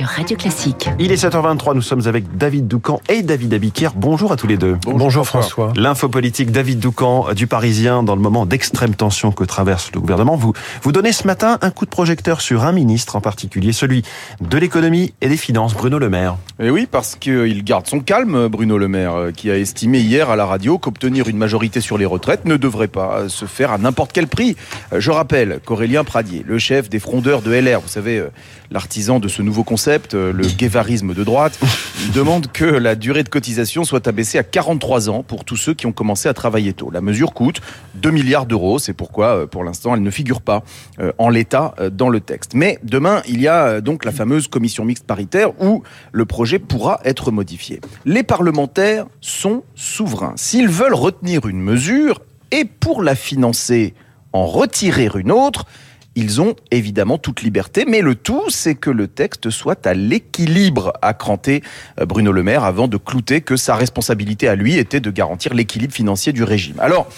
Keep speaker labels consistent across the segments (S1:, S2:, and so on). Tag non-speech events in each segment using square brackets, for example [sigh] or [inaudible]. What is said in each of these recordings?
S1: sur Radio Classique.
S2: Il est 7h23, nous sommes avec David Doucan et David Abiquière. Bonjour à tous les deux.
S3: Bonjour, François.
S2: L'info politique David Doucan du Parisien dans le moment d'extrême tension que traverse le gouvernement. Vous, vous donnez ce matin un coup de projecteur sur un ministre en particulier, celui de l'économie et des finances, Bruno Le Maire.
S3: Et oui, parce qu'il garde son calme, Bruno Le Maire, qui a estimé hier à la radio qu'obtenir une majorité sur les retraites ne devrait pas se faire à n'importe quel prix. Je rappelle qu'Aurélien Pradier, le chef des frondeurs de LR, vous savez, l'artisan de ce nouveau concept, euh, le guévarisme de droite, [laughs] demande que la durée de cotisation soit abaissée à 43 ans pour tous ceux qui ont commencé à travailler tôt. La mesure coûte 2 milliards d'euros, c'est pourquoi euh, pour l'instant elle ne figure pas euh, en l'état dans le texte. Mais demain, il y a donc la fameuse commission mixte paritaire où le projet pourra être modifié. Les parlementaires sont souverains. S'ils veulent retenir une mesure et pour la financer en retirer une autre, ils ont évidemment toute liberté, mais le tout, c'est que le texte soit à l'équilibre, a cranté euh, Bruno Le Maire avant de clouter que sa responsabilité à lui était de garantir l'équilibre financier du régime. Alors,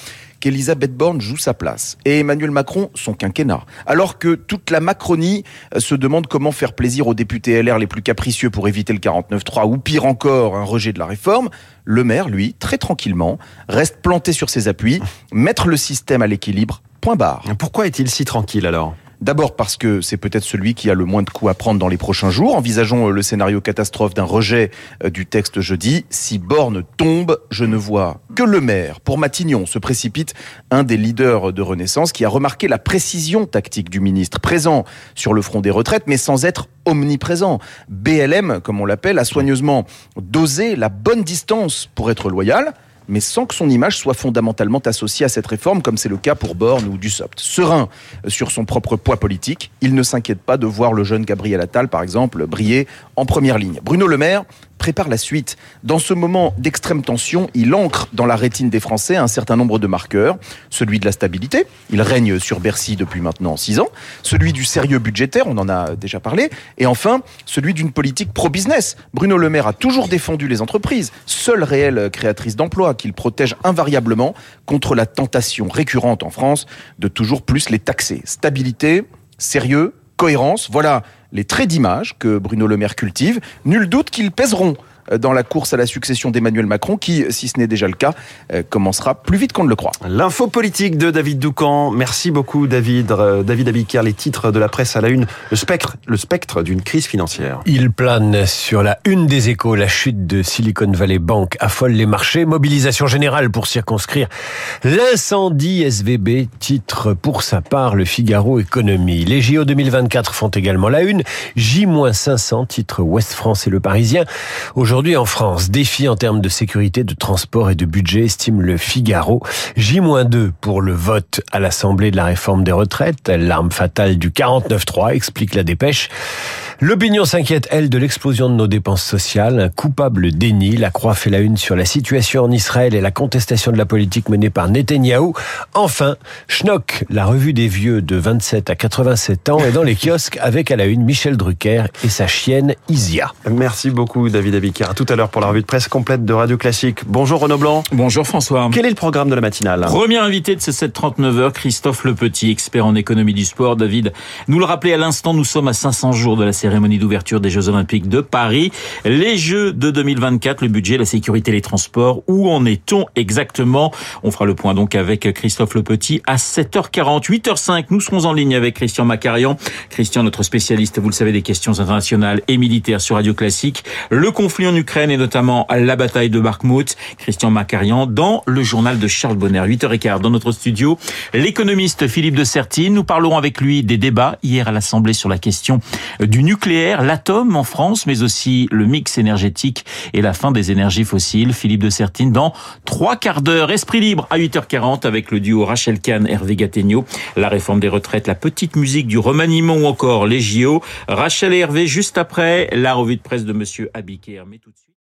S3: qu'Elisabeth Borne joue sa place et Emmanuel Macron son quinquennat. Alors que toute la Macronie euh, se demande comment faire plaisir aux députés LR les plus capricieux pour éviter le 49-3 ou pire encore un rejet de la réforme, le maire, lui, très tranquillement, reste planté sur ses appuis, mettre le système à l'équilibre Point barre.
S2: Pourquoi est-il si tranquille alors?
S3: D'abord parce que c'est peut-être celui qui a le moins de coups à prendre dans les prochains jours. Envisageons euh, le scénario catastrophe d'un rejet euh, du texte jeudi. Si Borne tombe, je ne vois que le maire. Pour Matignon, se précipite un des leaders de Renaissance qui a remarqué la précision tactique du ministre, présent sur le front des retraites, mais sans être omniprésent. BLM, comme on l'appelle, a soigneusement dosé la bonne distance pour être loyal mais sans que son image soit fondamentalement associée à cette réforme, comme c'est le cas pour Borne ou Dussopt. Serein sur son propre poids politique, il ne s'inquiète pas de voir le jeune Gabriel Attal, par exemple, briller en première ligne. Bruno Le Maire prépare la suite. Dans ce moment d'extrême tension, il ancre dans la rétine des Français un certain nombre de marqueurs. Celui de la stabilité, il règne sur Bercy depuis maintenant six ans. Celui du sérieux budgétaire, on en a déjà parlé. Et enfin, celui d'une politique pro-business. Bruno Le Maire a toujours défendu les entreprises, seule réelle créatrice d'emplois, qu'il protège invariablement contre la tentation récurrente en France de toujours plus les taxer. Stabilité, sérieux, cohérence, voilà les traits d'image que Bruno Le Maire cultive. Nul doute qu'ils pèseront dans la course à la succession d'Emmanuel Macron, qui, si ce n'est déjà le cas, euh, commencera plus vite qu'on ne le croit.
S2: L'info politique de David Doucan. Merci beaucoup, David. Euh, David Abiker, les titres de la presse à la une. Le spectre, le spectre d'une crise financière.
S4: Il plane sur la une des échos. La chute de Silicon Valley Bank affole les marchés. Mobilisation générale pour circonscrire l'incendie SVB. Titre pour sa part le Figaro Économie. Les JO 2024 font également la une. J-500, titre Ouest France et le Parisien. Aujourd'hui en France, défi en termes de sécurité, de transport et de budget, estime le Figaro. J-2 pour le vote à l'Assemblée de la réforme des retraites. L'arme fatale du 49-3, explique la dépêche. L'opinion s'inquiète, elle, de l'explosion de nos dépenses sociales. Un coupable déni. La Croix fait la une sur la situation en Israël et la contestation de la politique menée par Netanyahou. Enfin, Schnock, la revue des vieux de 27 à 87 ans, est dans les kiosques avec à la une Michel Drucker et sa chienne Isia.
S2: Merci beaucoup, David Abicard. À tout à l'heure pour la revue de presse complète de Radio Classique. Bonjour Renaud Blanc.
S5: Bonjour François.
S2: Quel est le programme de la matinale?
S5: Premier invité de ces 739 heures, Christophe Le Petit, expert en économie du sport. David, nous le rappelez à l'instant, nous sommes à 500 jours de la série cérémonie d'ouverture des Jeux Olympiques de Paris. Les Jeux de 2024, le budget, la sécurité, les transports. Où en est-on exactement? On fera le point donc avec Christophe Le Petit à 7h40, 8h05. Nous serons en ligne avec Christian Macarian. Christian, notre spécialiste, vous le savez, des questions internationales et militaires sur Radio Classique. Le conflit en Ukraine et notamment la bataille de Bakhmut. Christian Macarian dans le journal de Charles Bonner. 8h15 dans notre studio. L'économiste Philippe de Sertine. Nous parlerons avec lui des débats hier à l'Assemblée sur la question du nucléaire nucléaire, l'atome en France, mais aussi le mix énergétique et la fin des énergies fossiles. Philippe de Sertine dans trois quarts d'heure. Esprit libre à 8h40 avec le duo Rachel Kahn, Hervé Gattegno. La réforme des retraites, la petite musique du remaniement ou encore les JO. Rachel et Hervé juste après la revue de presse de Monsieur Abiker.